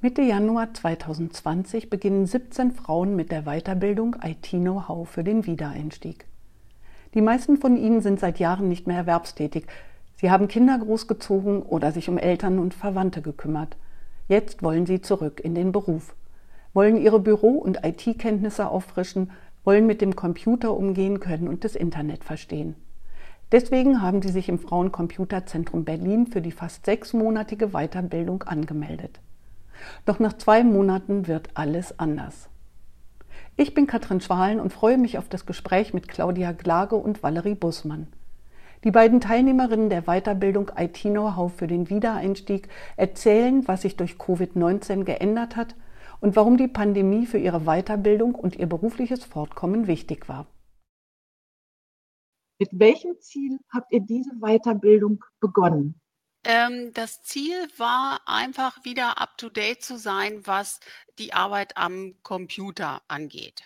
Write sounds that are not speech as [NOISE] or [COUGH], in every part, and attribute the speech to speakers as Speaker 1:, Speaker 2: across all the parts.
Speaker 1: Mitte Januar 2020 beginnen 17 Frauen mit der Weiterbildung IT-Know-how für den Wiedereinstieg. Die meisten von ihnen sind seit Jahren nicht mehr erwerbstätig. Sie haben Kinder großgezogen oder sich um Eltern und Verwandte gekümmert. Jetzt wollen sie zurück in den Beruf, wollen ihre Büro- und IT-Kenntnisse auffrischen, wollen mit dem Computer umgehen können und das Internet verstehen. Deswegen haben sie sich im Frauencomputerzentrum Berlin für die fast sechsmonatige Weiterbildung angemeldet. Doch nach zwei Monaten wird alles anders. Ich bin Katrin Schwalen und freue mich auf das Gespräch mit Claudia Glage und Valerie Bussmann. Die beiden Teilnehmerinnen der Weiterbildung IT Know-how für den Wiedereinstieg erzählen, was sich durch Covid-19 geändert hat und warum die Pandemie für ihre Weiterbildung und ihr berufliches Fortkommen wichtig war.
Speaker 2: Mit welchem Ziel habt ihr diese Weiterbildung begonnen?
Speaker 3: Ähm, das Ziel war einfach wieder up-to-date zu sein, was die Arbeit am Computer angeht.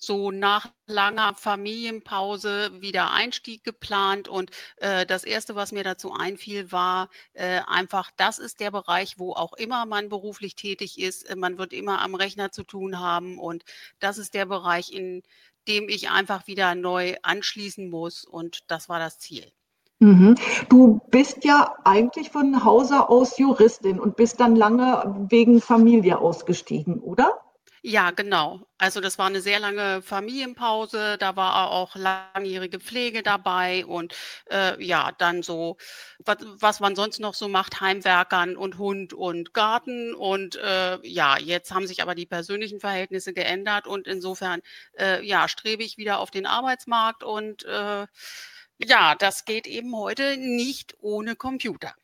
Speaker 3: So nach langer Familienpause wieder Einstieg geplant und äh, das Erste, was mir dazu einfiel, war äh, einfach, das ist der Bereich, wo auch immer man beruflich tätig ist. Äh, man wird immer am Rechner zu tun haben und das ist der Bereich, in dem ich einfach wieder neu anschließen muss und das war das Ziel.
Speaker 2: Mhm. Du bist ja eigentlich von Hause aus Juristin und bist dann lange wegen Familie ausgestiegen, oder?
Speaker 3: Ja, genau. Also das war eine sehr lange Familienpause. Da war auch langjährige Pflege dabei und äh, ja, dann so, was, was man sonst noch so macht, Heimwerkern und Hund und Garten. Und äh, ja, jetzt haben sich aber die persönlichen Verhältnisse geändert und insofern äh, ja, strebe ich wieder auf den Arbeitsmarkt und äh, ja, das geht eben heute nicht ohne Computer.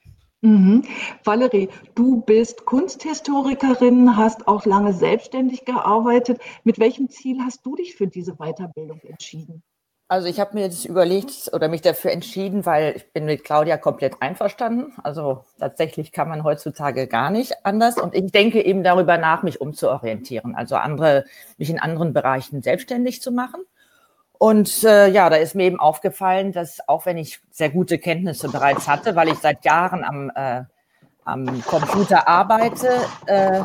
Speaker 2: Mhm. Valerie, du bist Kunsthistorikerin, hast auch lange selbstständig gearbeitet. Mit welchem Ziel hast du dich für diese Weiterbildung entschieden?
Speaker 4: Also ich habe mir das überlegt oder mich dafür entschieden, weil ich bin mit Claudia komplett einverstanden. Also tatsächlich kann man heutzutage gar nicht anders. Und ich denke eben darüber nach, mich umzuorientieren, also andere, mich in anderen Bereichen selbstständig zu machen. Und äh, ja, da ist mir eben aufgefallen, dass auch wenn ich sehr gute Kenntnisse bereits hatte, weil ich seit Jahren am, äh, am Computer arbeite, äh,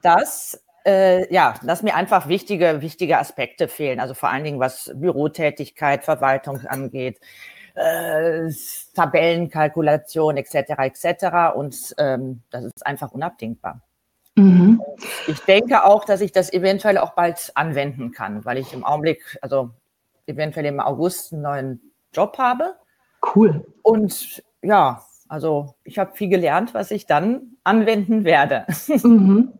Speaker 4: dass, äh, ja, dass mir einfach wichtige, wichtige Aspekte fehlen. Also vor allen Dingen, was Bürotätigkeit, Verwaltung angeht, äh, Tabellenkalkulation etc. etc. Und ähm, das ist einfach unabdingbar. Mhm. Ich denke auch, dass ich das eventuell auch bald anwenden kann, weil ich im Augenblick, also eventuell im August einen neuen Job habe.
Speaker 2: Cool.
Speaker 4: Und ja, also ich habe viel gelernt, was ich dann anwenden werde. [LAUGHS]
Speaker 2: Mhm.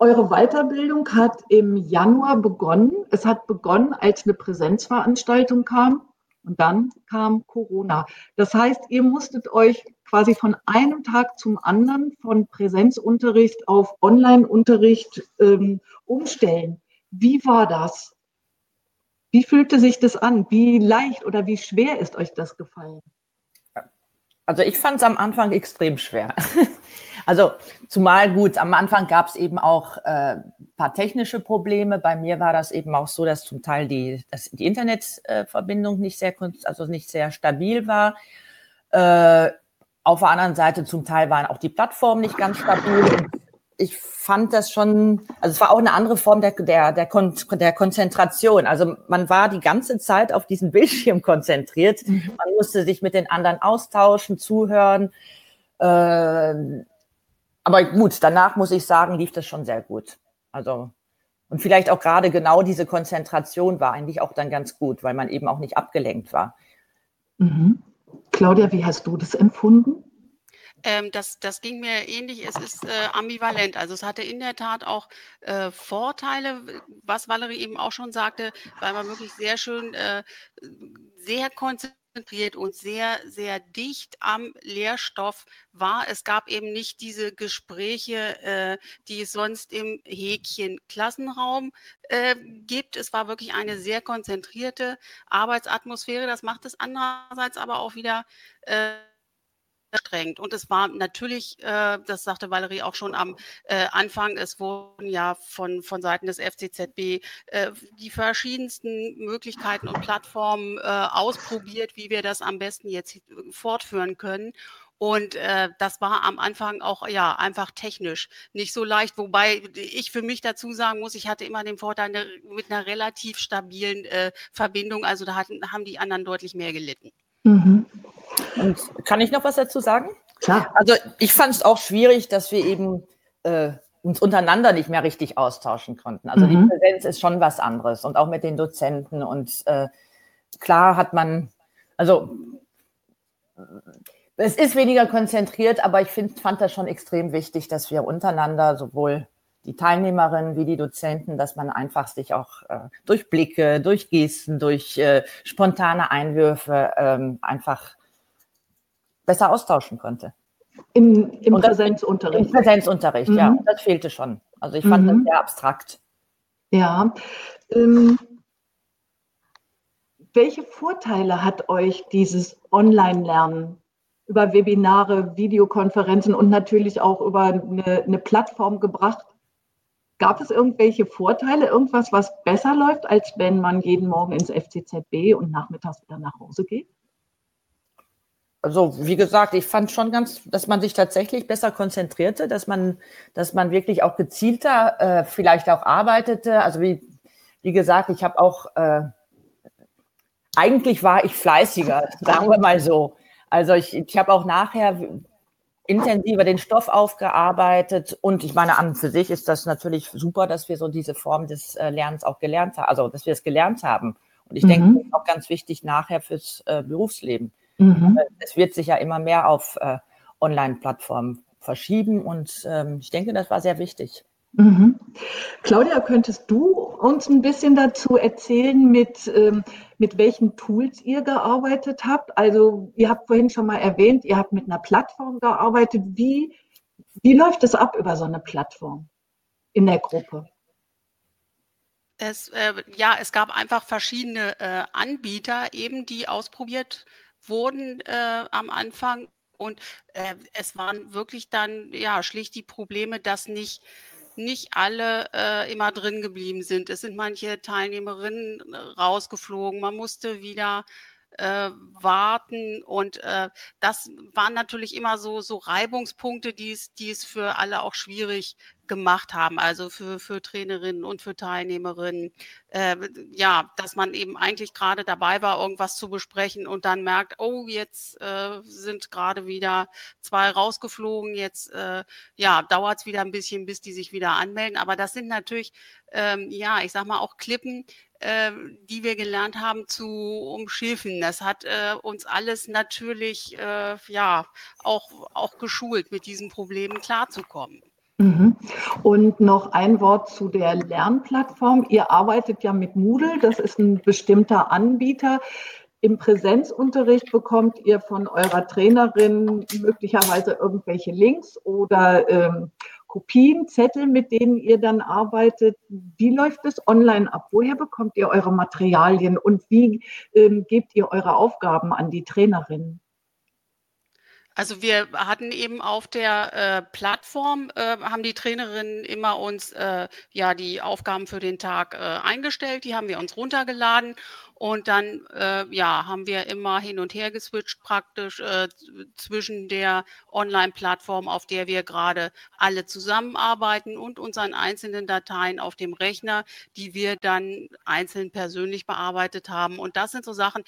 Speaker 2: Eure Weiterbildung hat im Januar begonnen. Es hat begonnen, als eine Präsenzveranstaltung kam. Und dann kam Corona. Das heißt, ihr musstet euch quasi von einem Tag zum anderen von Präsenzunterricht auf Online-Unterricht ähm, umstellen. Wie war das? Wie fühlte sich das an? Wie leicht oder wie schwer ist euch das gefallen?
Speaker 4: Also ich fand es am Anfang extrem schwer. [LAUGHS] Also zumal gut, am Anfang gab es eben auch äh, paar technische Probleme. Bei mir war das eben auch so, dass zum Teil die, dass die Internetverbindung nicht sehr, also nicht sehr stabil war. Äh, auf der anderen Seite zum Teil waren auch die Plattformen nicht ganz stabil. Ich fand das schon, also es war auch eine andere Form der, der, der, Kon der Konzentration. Also man war die ganze Zeit auf diesen Bildschirm konzentriert. Mhm. Man musste sich mit den anderen austauschen, zuhören. Äh, aber gut, danach muss ich sagen, lief das schon sehr gut. Also, und vielleicht auch gerade genau diese Konzentration war eigentlich auch dann ganz gut, weil man eben auch nicht abgelenkt war.
Speaker 2: Mhm. Claudia, wie hast du das empfunden?
Speaker 3: Ähm, das, das ging mir ähnlich. Es ist äh, ambivalent. Also es hatte in der Tat auch äh, Vorteile, was Valerie eben auch schon sagte, weil man wirklich sehr schön, äh, sehr konzentriert konzentriert und sehr, sehr dicht am Lehrstoff war. Es gab eben nicht diese Gespräche, äh, die es sonst im Häkchen Klassenraum äh, gibt. Es war wirklich eine sehr konzentrierte Arbeitsatmosphäre. Das macht es andererseits aber auch wieder äh, anstrengend. Und es war natürlich, äh, das sagte Valerie auch schon am äh, Anfang, es wurden ja von, von Seiten des FCZB äh, die verschiedensten Möglichkeiten und Plattformen äh, ausprobiert, wie wir das am besten jetzt fortführen können. Und äh, das war am Anfang auch ja einfach technisch nicht so leicht, wobei ich für mich dazu sagen muss, ich hatte immer den Vorteil eine, mit einer relativ stabilen äh, Verbindung. Also da hatten, haben die anderen deutlich mehr gelitten. Mhm.
Speaker 4: Und kann ich noch was dazu sagen?
Speaker 2: Klar.
Speaker 4: Also ich fand es auch schwierig, dass wir eben äh, uns untereinander nicht mehr richtig austauschen konnten. Also mhm. die Präsenz ist schon was anderes und auch mit den Dozenten. Und äh, klar hat man, also es ist weniger konzentriert, aber ich find, fand das schon extrem wichtig, dass wir untereinander sowohl die Teilnehmerinnen wie die Dozenten, dass man einfach sich auch äh, durch Blicke, durch Gesten, durch äh, spontane Einwürfe ähm, einfach besser austauschen konnte.
Speaker 2: Im, im Präsenzunterricht.
Speaker 4: Im Präsenzunterricht, mhm. ja. Das fehlte schon. Also ich fand mhm. das sehr abstrakt.
Speaker 2: Ja. Ähm, welche Vorteile hat euch dieses Online-Lernen über Webinare, Videokonferenzen und natürlich auch über eine, eine Plattform gebracht. Gab es irgendwelche Vorteile, irgendwas, was besser läuft, als wenn man jeden Morgen ins FCZB und nachmittags wieder nach Hause geht?
Speaker 4: Also wie gesagt, ich fand schon ganz, dass man sich tatsächlich besser konzentrierte, dass man, dass man wirklich auch gezielter äh, vielleicht auch arbeitete. Also wie, wie gesagt, ich habe auch äh, eigentlich war ich fleißiger, [LAUGHS] sagen wir mal so. Also ich, ich habe auch nachher intensiver den Stoff aufgearbeitet und ich meine, an und für sich ist das natürlich super, dass wir so diese Form des äh, Lernens auch gelernt haben, also dass wir es gelernt haben. Und ich mhm. denke, das ist auch ganz wichtig nachher fürs äh, Berufsleben. Mhm. Es wird sich ja immer mehr auf äh, Online-Plattformen verschieben und ähm, ich denke, das war sehr wichtig.
Speaker 2: Mhm. Claudia, könntest du uns ein bisschen dazu erzählen, mit, ähm, mit welchen Tools ihr gearbeitet habt? Also ihr habt vorhin schon mal erwähnt, ihr habt mit einer Plattform gearbeitet. Wie, wie läuft es ab über so eine Plattform in der Gruppe?
Speaker 3: Es, äh, ja, es gab einfach verschiedene äh, Anbieter eben, die ausprobiert wurden äh, am Anfang. Und äh, es waren wirklich dann ja schlicht die Probleme, dass nicht nicht alle äh, immer drin geblieben sind. Es sind manche Teilnehmerinnen äh, rausgeflogen. Man musste wieder äh, warten. Und äh, das waren natürlich immer so, so Reibungspunkte, die es, die es für alle auch schwierig gemacht haben, also für, für Trainerinnen und für Teilnehmerinnen. Äh, ja, dass man eben eigentlich gerade dabei war, irgendwas zu besprechen und dann merkt, oh, jetzt äh, sind gerade wieder zwei rausgeflogen, jetzt äh, ja, dauert es wieder ein bisschen, bis die sich wieder anmelden. Aber das sind natürlich, ähm, ja, ich sag mal auch Klippen, äh, die wir gelernt haben zu umschiffen. Das hat äh, uns alles natürlich äh, ja auch, auch geschult, mit diesen Problemen klarzukommen.
Speaker 2: Mhm. Und noch ein Wort zu der Lernplattform. Ihr arbeitet ja mit Moodle, das ist ein bestimmter Anbieter. Im Präsenzunterricht bekommt ihr von eurer Trainerin möglicherweise irgendwelche Links oder ähm, Kopien, Zettel, mit denen ihr dann arbeitet. Wie läuft es online ab? Woher bekommt ihr eure Materialien und wie ähm, gebt ihr eure Aufgaben an die Trainerinnen?
Speaker 3: Also wir hatten eben auf der äh, Plattform, äh, haben die Trainerinnen immer uns äh, ja die Aufgaben für den Tag äh, eingestellt, die haben wir uns runtergeladen und dann äh, ja haben wir immer hin und her geswitcht praktisch äh, zwischen der Online-Plattform, auf der wir gerade alle zusammenarbeiten und unseren einzelnen Dateien auf dem Rechner, die wir dann einzeln persönlich bearbeitet haben. Und das sind so Sachen,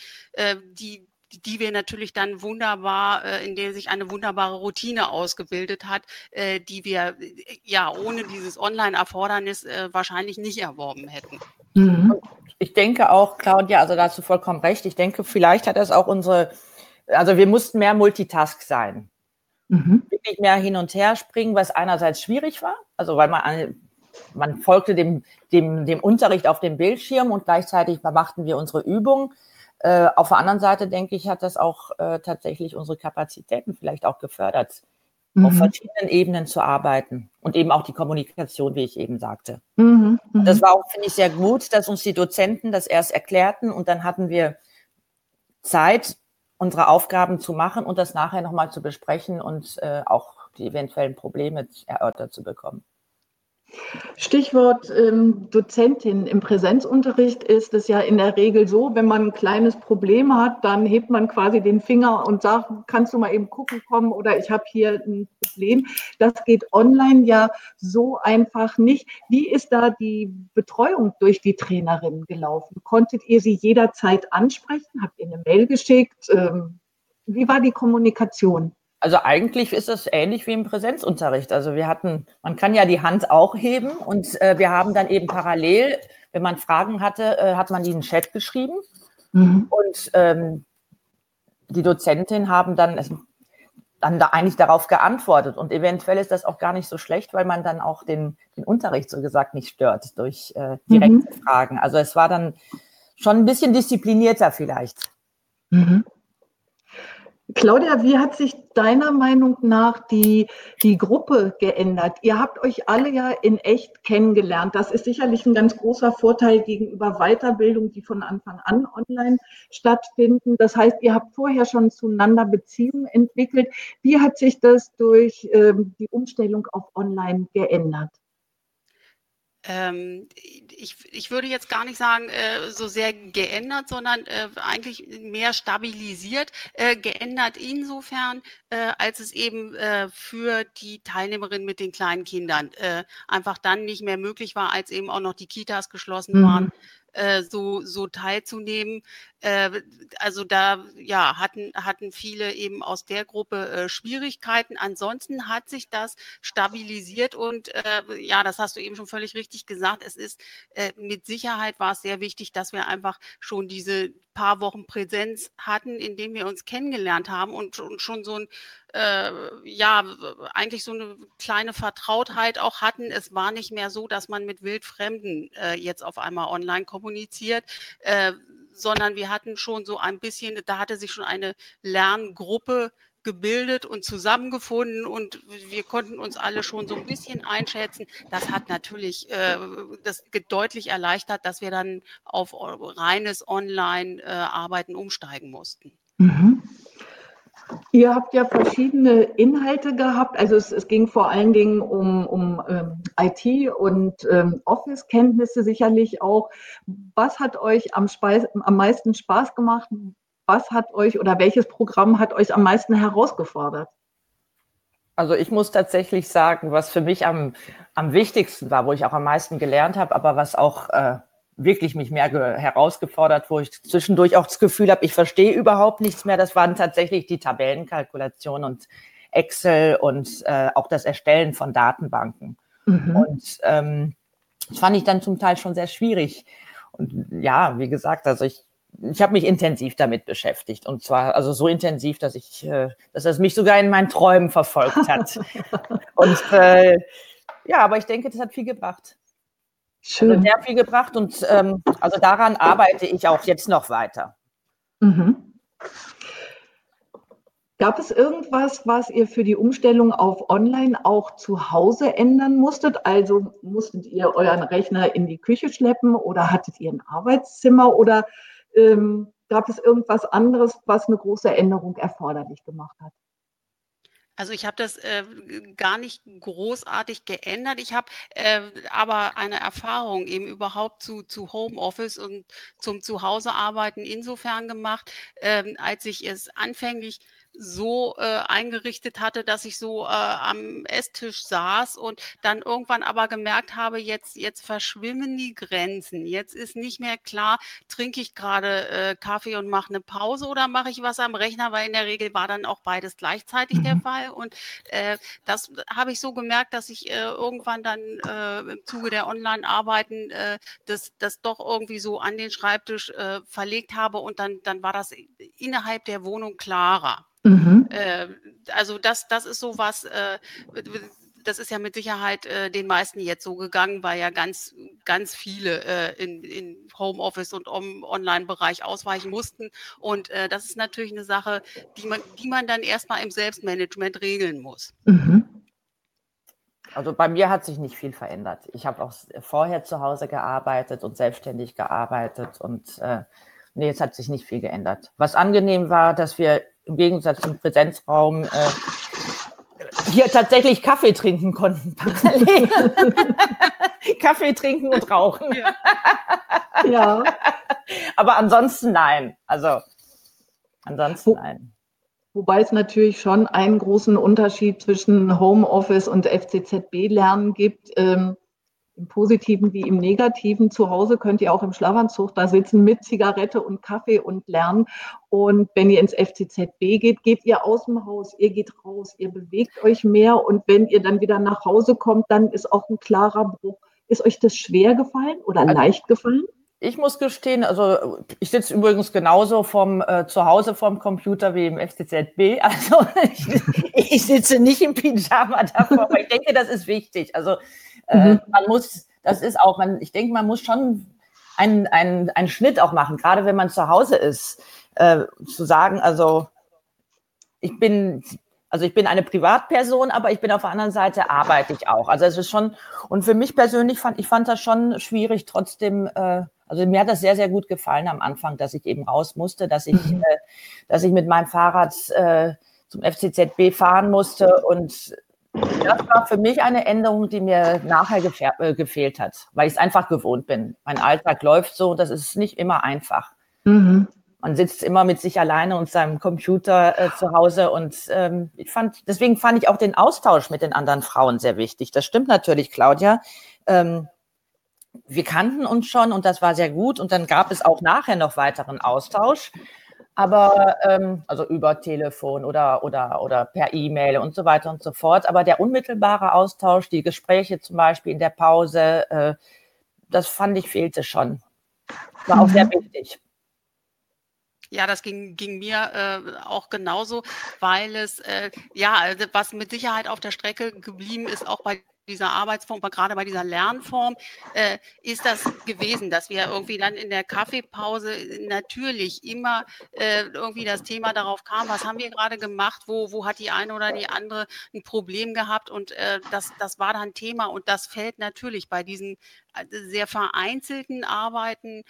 Speaker 3: die die wir natürlich dann wunderbar, äh, in der sich eine wunderbare Routine ausgebildet hat, äh, die wir äh, ja ohne dieses Online-Erfordernis wahrscheinlich nicht erworben hätten.
Speaker 4: Mhm. Ich denke auch, Claudia, also dazu vollkommen recht. Ich denke, vielleicht hat das auch unsere, also wir mussten mehr Multitask sein. Mhm. Wirklich mehr hin und her springen, was einerseits schwierig war, also weil man, man folgte dem, dem, dem Unterricht auf dem Bildschirm und gleichzeitig machten wir unsere Übungen. Äh, auf der anderen Seite denke ich, hat das auch äh, tatsächlich unsere Kapazitäten vielleicht auch gefördert, mhm. auf verschiedenen Ebenen zu arbeiten und eben auch die Kommunikation, wie ich eben sagte. Mhm. Mhm. Das war auch, finde ich, sehr gut, dass uns die Dozenten das erst erklärten und dann hatten wir Zeit, unsere Aufgaben zu machen und das nachher nochmal zu besprechen und äh, auch die eventuellen Probleme erörtert zu bekommen.
Speaker 2: Stichwort ähm, Dozentin. Im Präsenzunterricht ist es ja in der Regel so, wenn man ein kleines Problem hat, dann hebt man quasi den Finger und sagt, kannst du mal eben gucken kommen oder ich habe hier ein Problem. Das geht online ja so einfach nicht. Wie ist da die Betreuung durch die Trainerin gelaufen? Konntet ihr sie jederzeit ansprechen? Habt ihr eine Mail geschickt? Ähm, wie war die Kommunikation?
Speaker 4: Also eigentlich ist es ähnlich wie im Präsenzunterricht. Also wir hatten, man kann ja die Hand auch heben und äh, wir haben dann eben parallel, wenn man Fragen hatte, äh, hat man die in den Chat geschrieben mhm. und ähm, die Dozentin haben dann, dann da eigentlich darauf geantwortet und eventuell ist das auch gar nicht so schlecht, weil man dann auch den, den Unterricht so gesagt nicht stört durch äh, direkte mhm. Fragen. Also es war dann schon ein bisschen disziplinierter vielleicht. Mhm.
Speaker 2: Claudia, wie hat sich deiner Meinung nach die, die Gruppe geändert? Ihr habt euch alle ja in echt kennengelernt. Das ist sicherlich ein ganz großer Vorteil gegenüber Weiterbildung, die von Anfang an online stattfinden. Das heißt, ihr habt vorher schon zueinander Beziehungen entwickelt. Wie hat sich das durch ähm, die Umstellung auf online geändert?
Speaker 3: Ähm, ich, ich würde jetzt gar nicht sagen, äh, so sehr geändert, sondern äh, eigentlich mehr stabilisiert. Äh, geändert insofern, äh, als es eben äh, für die Teilnehmerin mit den kleinen Kindern äh, einfach dann nicht mehr möglich war, als eben auch noch die Kitas geschlossen mhm. waren, äh, so, so teilzunehmen. Äh, also da ja, hatten, hatten viele eben aus der Gruppe äh, Schwierigkeiten. Ansonsten hat sich das stabilisiert und äh, ja, das hast du eben schon völlig richtig gesagt. Es ist äh, mit Sicherheit war es sehr wichtig, dass wir einfach schon diese paar Wochen Präsenz hatten, in denen wir uns kennengelernt haben und, und schon so ein äh, ja, eigentlich so eine kleine Vertrautheit auch hatten. Es war nicht mehr so, dass man mit Wildfremden äh, jetzt auf einmal online kommuniziert, äh, sondern wir hatten schon so ein bisschen, da hatte sich schon eine Lerngruppe gebildet und zusammengefunden und wir konnten uns alle schon so ein bisschen einschätzen. Das hat natürlich äh, das deutlich erleichtert, dass wir dann auf reines Online-Arbeiten äh, umsteigen mussten. Mhm.
Speaker 2: Ihr habt ja verschiedene Inhalte gehabt. Also es, es ging vor allen Dingen um, um ähm, IT und ähm, Office-Kenntnisse sicherlich auch. Was hat euch am, Speis am meisten Spaß gemacht? Was hat euch oder welches Programm hat euch am meisten herausgefordert?
Speaker 4: Also ich muss tatsächlich sagen, was für mich am, am wichtigsten war, wo ich auch am meisten gelernt habe, aber was auch äh, wirklich mich mehr herausgefordert, wo ich zwischendurch auch das Gefühl habe, ich verstehe überhaupt nichts mehr. Das waren tatsächlich die Tabellenkalkulation und Excel und äh, auch das Erstellen von Datenbanken. Mhm. Und ähm, das fand ich dann zum Teil schon sehr schwierig. Und ja, wie gesagt, also ich, ich habe mich intensiv damit beschäftigt. Und zwar also so intensiv, dass ich, äh, dass es mich sogar in meinen Träumen verfolgt hat. [LAUGHS] und äh, ja, aber ich denke, das hat viel gebracht. Schön. Also sehr viel gebracht und ähm, also daran arbeite ich auch jetzt noch weiter. Mhm.
Speaker 2: Gab es irgendwas, was ihr für die Umstellung auf Online auch zu Hause ändern musstet? Also musstet ihr euren Rechner in die Küche schleppen oder hattet ihr ein Arbeitszimmer oder ähm, gab es irgendwas anderes, was eine große Änderung erforderlich gemacht hat?
Speaker 3: Also ich habe das äh, gar nicht großartig geändert. Ich habe äh, aber eine Erfahrung eben überhaupt zu, zu Homeoffice und zum Zuhausearbeiten insofern gemacht, ähm, als ich es anfänglich so äh, eingerichtet hatte, dass ich so äh, am Esstisch saß und dann irgendwann aber gemerkt habe, jetzt, jetzt verschwimmen die Grenzen. Jetzt ist nicht mehr klar, trinke ich gerade äh, Kaffee und mache eine Pause oder mache ich was am Rechner, weil in der Regel war dann auch beides gleichzeitig mhm. der Fall. Und äh, das habe ich so gemerkt, dass ich äh, irgendwann dann äh, im Zuge der Online-Arbeiten äh, das, das doch irgendwie so an den Schreibtisch äh, verlegt habe und dann, dann war das innerhalb der Wohnung klarer. Mhm. Äh, also das, das ist so was, äh, das ist ja mit Sicherheit äh, den meisten jetzt so gegangen, weil ja ganz, ganz viele äh, in, in Homeoffice und im Online-Bereich ausweichen mussten. Und äh, das ist natürlich eine Sache, die man, die man dann erstmal im Selbstmanagement regeln muss. Mhm.
Speaker 4: Also bei mir hat sich nicht viel verändert. Ich habe auch vorher zu Hause gearbeitet und selbstständig gearbeitet und äh, nee, es hat sich nicht viel geändert. Was angenehm war, dass wir im Gegensatz zum Präsenzraum äh, hier tatsächlich Kaffee trinken konnten. [LAUGHS] Kaffee trinken und rauchen. Ja. ja. Aber ansonsten nein. Also ansonsten nein.
Speaker 2: Wobei es natürlich schon einen großen Unterschied zwischen Homeoffice und FCZB-Lernen gibt. Ähm, Im Positiven wie im Negativen. Zu Hause könnt ihr auch im Schlafanzug da sitzen mit Zigarette und Kaffee und lernen. Und wenn ihr ins FCZB geht, geht ihr aus dem Haus, ihr geht raus, ihr bewegt euch mehr. Und wenn ihr dann wieder nach Hause kommt, dann ist auch ein klarer Bruch. Ist euch das schwer gefallen oder also, leicht gefallen?
Speaker 4: Ich muss gestehen, also ich sitze übrigens genauso vom äh, zu Hause vorm Computer wie im FCZB. [LAUGHS] Also ich, ich sitze nicht im Pyjama [LAUGHS] davor, aber ich denke, das ist wichtig. Also äh, mhm. man muss, das ist auch, man, ich denke, man muss schon einen, einen, einen Schnitt auch machen, gerade wenn man zu Hause ist, äh, zu sagen, also ich bin also ich bin eine Privatperson, aber ich bin auf der anderen Seite arbeite ich auch. Also es ist schon, und für mich persönlich fand, ich fand das schon schwierig, trotzdem, äh, also mir hat das sehr, sehr gut gefallen am Anfang, dass ich eben raus musste, dass ich, mhm. äh, dass ich mit meinem Fahrrad äh, zum FCZB fahren musste und das war für mich eine Änderung, die mir nachher äh, gefehlt hat, weil ich es einfach gewohnt bin. Mein Alltag läuft so, das ist nicht immer einfach. Mhm man sitzt immer mit sich alleine und seinem Computer äh, zu Hause und ähm, ich fand, deswegen fand ich auch den Austausch mit den anderen Frauen sehr wichtig. Das stimmt natürlich, Claudia. Ähm, wir kannten uns schon und das war sehr gut und dann gab es auch nachher noch weiteren Austausch, aber ähm, also über Telefon oder oder oder per E-Mail und so weiter und so fort. Aber der unmittelbare Austausch, die Gespräche zum Beispiel in der Pause, äh, das fand ich fehlte schon. War auch sehr mhm. wichtig.
Speaker 3: Ja, das ging, ging mir äh, auch genauso, weil es, äh, ja, also was mit Sicherheit auf der Strecke geblieben ist, auch bei dieser Arbeitsform, gerade bei dieser Lernform, äh, ist das gewesen, dass wir irgendwie dann in der Kaffeepause natürlich immer äh, irgendwie das Thema darauf kam, was haben wir gerade gemacht, wo, wo hat die eine oder die andere ein Problem gehabt und äh, das, das war dann Thema und das fällt natürlich bei diesen äh, sehr vereinzelten Arbeiten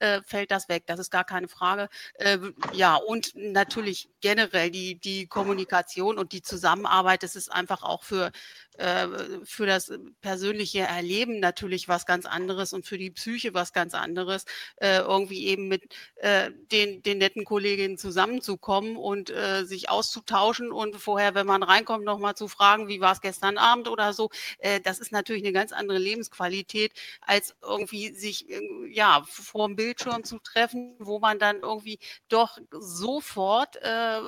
Speaker 3: äh, fällt das weg. Das ist gar keine Frage. Äh, ja, und natürlich generell die, die Kommunikation und die Zusammenarbeit, das ist einfach auch für, äh, für das persönliche Erleben natürlich was ganz anderes und für die Psyche was ganz anderes, äh, irgendwie eben mit äh, den, den netten Kolleginnen zusammenzukommen und äh, sich auszutauschen und vorher, wenn man reinkommt, nochmal zu fragen, wie war es gestern Abend oder so. Äh, das ist natürlich eine ganz andere Lebensqualität, als irgendwie sich ja vor dem Bildschirm zu treffen, wo man dann irgendwie doch sofort, äh,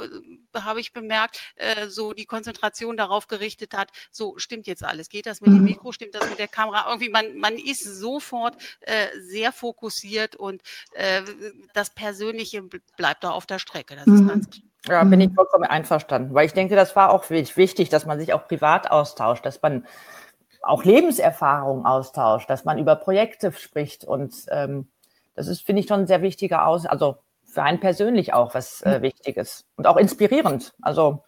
Speaker 3: habe ich bemerkt, äh, so die Konzentration darauf gerichtet hat, so stimmt jetzt alles? Geht das mit dem mhm. Mikro? Stimmt das mit der Kamera? Irgendwie, man, man ist sofort äh, sehr fokussiert und äh, das Persönliche bleibt da auf der Strecke. Das ist mhm. ganz klar.
Speaker 4: Ja, bin ich vollkommen einverstanden, weil ich denke, das war auch wichtig, dass man sich auch privat austauscht, dass man auch Lebenserfahrung austauscht, dass man über Projekte spricht und ähm, das ist, finde ich, schon ein sehr wichtiger Aus, also für einen persönlich auch was äh, Wichtiges und auch inspirierend. Also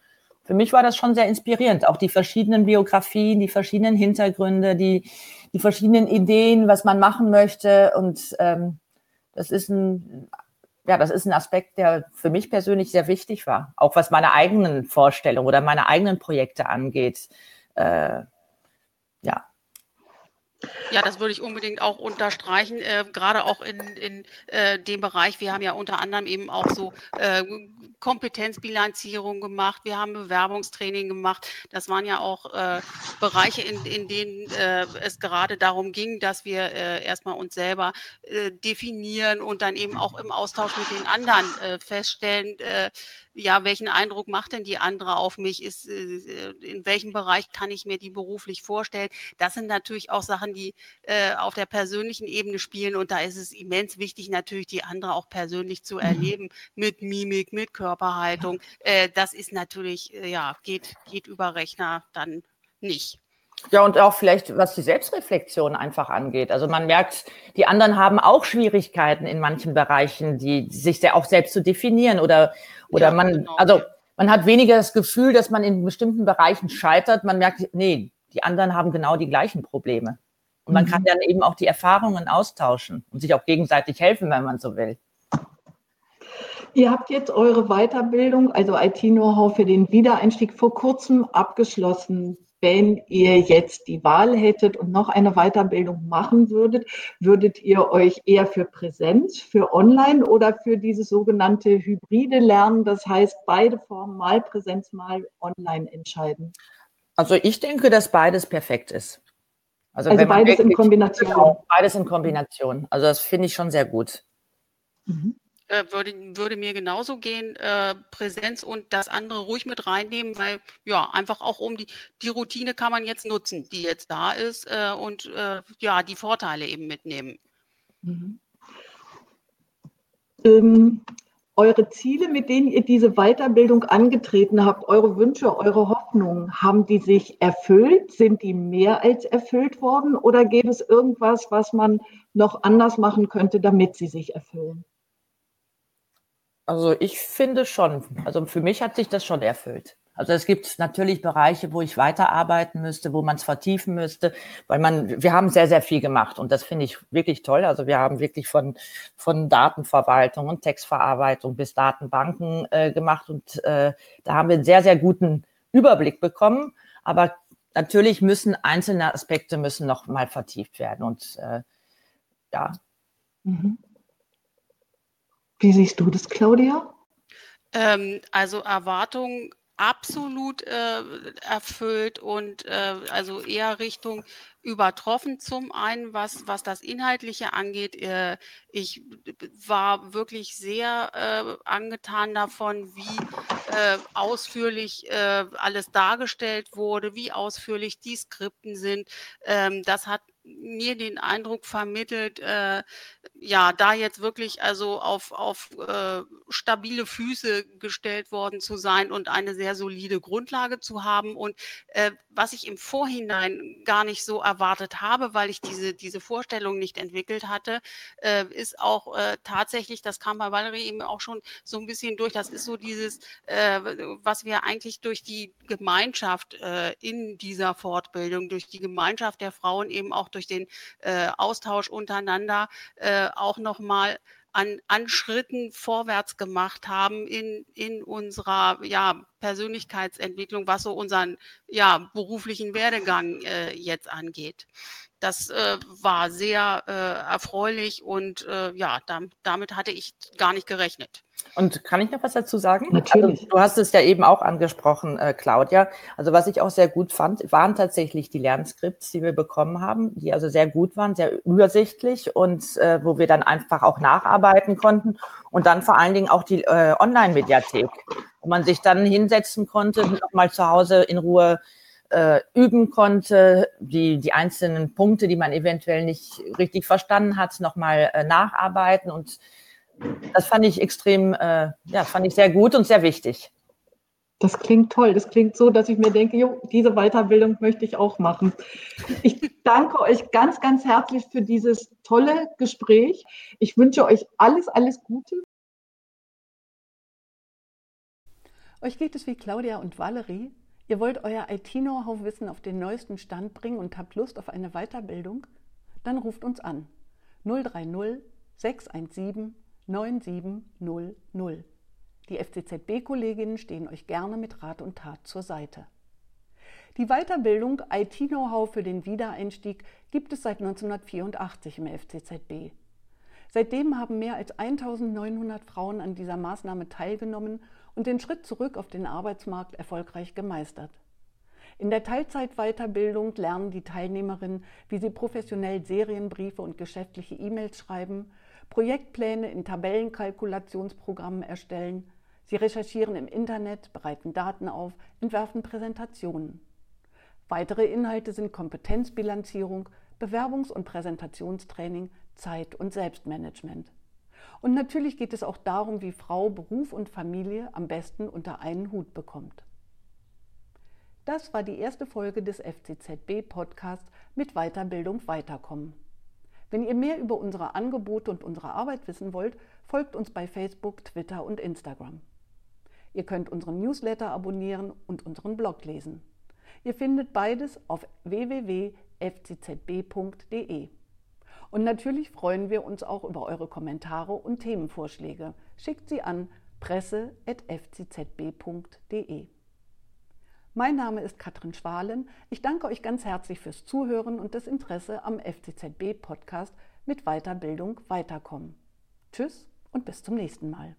Speaker 4: für mich war das schon sehr inspirierend. Auch die verschiedenen Biografien, die verschiedenen Hintergründe, die, die verschiedenen Ideen, was man machen möchte. Und ähm, das ist ein, ja, das ist ein Aspekt, der für mich persönlich sehr wichtig war. Auch was meine eigenen Vorstellungen oder meine eigenen Projekte angeht. Äh, ja,
Speaker 3: ja, das würde ich unbedingt auch unterstreichen, äh, gerade auch in, in äh, dem Bereich. Wir haben ja unter anderem eben auch so äh, Kompetenzbilanzierung gemacht, wir haben Bewerbungstraining gemacht. Das waren ja auch äh, Bereiche, in, in denen äh, es gerade darum ging, dass wir äh, erstmal uns selber definieren und dann eben auch im Austausch mit den anderen feststellen, ja, welchen Eindruck macht denn die andere auf mich? Ist, äh, in welchem Bereich kann ich mir die beruflich vorstellen? Das sind natürlich auch Sachen, die äh, auf der persönlichen Ebene spielen und da ist es immens wichtig, natürlich die andere auch persönlich zu mhm. erleben mit Mimik, mit Körperhaltung. Äh, das ist natürlich, äh, ja, geht, geht über Rechner dann nicht.
Speaker 4: Ja, und auch vielleicht, was die Selbstreflexion einfach angeht. Also man merkt, die anderen haben auch Schwierigkeiten in manchen Bereichen, die sich auch selbst zu definieren oder, oder ja, man, genau. also man hat weniger das Gefühl, dass man in bestimmten Bereichen scheitert. Man merkt, nee, die anderen haben genau die gleichen Probleme. Und man mhm. kann dann eben auch die Erfahrungen austauschen und sich auch gegenseitig helfen, wenn man so will.
Speaker 2: Ihr habt jetzt eure Weiterbildung, also IT-Know-how für den Wiedereinstieg vor kurzem abgeschlossen. Wenn ihr jetzt die Wahl hättet und noch eine Weiterbildung machen würdet, würdet ihr euch eher für Präsenz, für Online oder für dieses sogenannte hybride Lernen, das heißt beide Formen, mal Präsenz, mal Online entscheiden?
Speaker 4: Also ich denke, dass beides perfekt ist.
Speaker 2: Also, also beides wirklich, in Kombination. Genau,
Speaker 4: beides in Kombination. Also das finde ich schon sehr gut.
Speaker 3: Mhm. Äh, würde, würde mir genauso gehen, äh, Präsenz und das andere ruhig mit reinnehmen, weil ja, einfach auch um die, die Routine kann man jetzt nutzen, die jetzt da ist äh, und äh, ja, die Vorteile eben mitnehmen. Mhm.
Speaker 2: Ähm, eure Ziele, mit denen ihr diese Weiterbildung angetreten habt, eure Wünsche, eure Hoffnungen, haben die sich erfüllt? Sind die mehr als erfüllt worden? Oder gäbe es irgendwas, was man noch anders machen könnte, damit sie sich erfüllen?
Speaker 4: Also ich finde schon. Also für mich hat sich das schon erfüllt. Also es gibt natürlich Bereiche, wo ich weiterarbeiten müsste, wo man es vertiefen müsste, weil man, wir haben sehr, sehr viel gemacht und das finde ich wirklich toll. Also wir haben wirklich von, von Datenverwaltung und Textverarbeitung bis Datenbanken äh, gemacht und äh, da haben wir einen sehr, sehr guten Überblick bekommen. Aber natürlich müssen einzelne Aspekte müssen noch mal vertieft werden und äh, ja.
Speaker 2: Mhm. Wie siehst du das, Claudia?
Speaker 3: Ähm, also Erwartungen absolut äh, erfüllt und äh, also eher Richtung übertroffen zum einen, was, was das Inhaltliche angeht. Äh, ich war wirklich sehr äh, angetan davon, wie äh, ausführlich äh, alles dargestellt wurde, wie ausführlich die Skripten sind. Ähm, das hat mir den Eindruck vermittelt, äh, ja, da jetzt wirklich also auf, auf äh, stabile Füße gestellt worden zu sein und eine sehr solide Grundlage zu haben. Und äh, was ich im Vorhinein gar nicht so erwartet habe, weil ich diese, diese Vorstellung nicht entwickelt hatte, äh, ist auch äh, tatsächlich, das kam bei Valerie eben auch schon so ein bisschen durch, das ist so dieses, äh, was wir eigentlich durch die Gemeinschaft in dieser Fortbildung, durch die Gemeinschaft der Frauen eben auch durch den äh, Austausch untereinander äh, auch nochmal an, an Schritten vorwärts gemacht haben in, in unserer ja, Persönlichkeitsentwicklung, was so unseren ja, beruflichen Werdegang äh, jetzt angeht. Das äh, war sehr äh, erfreulich und äh, ja, damit, damit hatte ich gar nicht gerechnet.
Speaker 4: Und kann ich noch was dazu sagen?
Speaker 2: Natürlich.
Speaker 4: Also, du hast es ja eben auch angesprochen, äh, Claudia. Also was ich auch sehr gut fand, waren tatsächlich die Lernskripts, die wir bekommen haben, die also sehr gut waren, sehr übersichtlich und äh, wo wir dann einfach auch nacharbeiten konnten. Und dann vor allen Dingen auch die äh, Online-Mediathek, wo man sich dann hinsetzen konnte, nochmal zu Hause in Ruhe äh, üben konnte, die, die einzelnen Punkte, die man eventuell nicht richtig verstanden hat, nochmal äh, nacharbeiten. Und das fand ich extrem, äh, ja, fand ich sehr gut und sehr wichtig.
Speaker 2: Das klingt toll. Das klingt so, dass ich mir denke, jo, diese Weiterbildung möchte ich auch machen. Ich danke euch ganz, ganz herzlich für dieses tolle Gespräch. Ich wünsche euch alles, alles Gute.
Speaker 1: Euch geht es wie Claudia und Valerie. Ihr wollt euer IT-Know-how-Wissen auf den neuesten Stand bringen und habt Lust auf eine Weiterbildung? Dann ruft uns an 030 617 9700. Die FCZB-Kolleginnen stehen euch gerne mit Rat und Tat zur Seite. Die Weiterbildung IT-Know-how für den Wiedereinstieg gibt es seit 1984 im FCZB. Seitdem haben mehr als 1900 Frauen an dieser Maßnahme teilgenommen und den Schritt zurück auf den Arbeitsmarkt erfolgreich gemeistert. In der Teilzeitweiterbildung lernen die Teilnehmerinnen, wie sie professionell Serienbriefe und geschäftliche E-Mails schreiben, Projektpläne in Tabellenkalkulationsprogrammen erstellen, sie recherchieren im Internet, bereiten Daten auf, entwerfen Präsentationen. Weitere Inhalte sind Kompetenzbilanzierung, Bewerbungs- und Präsentationstraining, Zeit- und Selbstmanagement. Und natürlich geht es auch darum, wie Frau Beruf und Familie am besten unter einen Hut bekommt. Das war die erste Folge des FCZB Podcasts mit Weiterbildung weiterkommen. Wenn ihr mehr über unsere Angebote und unsere Arbeit wissen wollt, folgt uns bei Facebook, Twitter und Instagram. Ihr könnt unseren Newsletter abonnieren und unseren Blog lesen. Ihr findet beides auf www.fczb.de. Und natürlich freuen wir uns auch über eure Kommentare und Themenvorschläge. Schickt sie an presse.fczb.de. Mein Name ist Katrin Schwalen. Ich danke euch ganz herzlich fürs Zuhören und das Interesse am FCZB Podcast mit Weiterbildung weiterkommen. Tschüss und bis zum nächsten Mal.